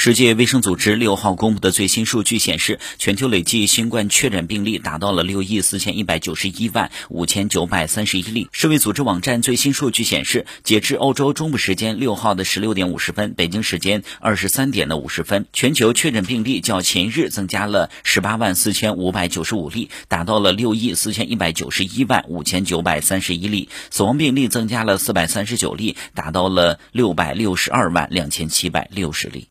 世界卫生组织六号公布的最新数据显示全球累计新冠确诊病例达到了六亿四千一百九十一万五千九百三十一例。世卫组织网站最新数据显示截至欧洲中部时间六号的十六点五十分北京时间二十三点的五十分全球确诊病例较前日增加了十八万四千五百九十五例达到了六亿四千一百九十一万五千九百三十一例。死亡病例增加了四百三十九例达到了六百六十二万两千七百六十例。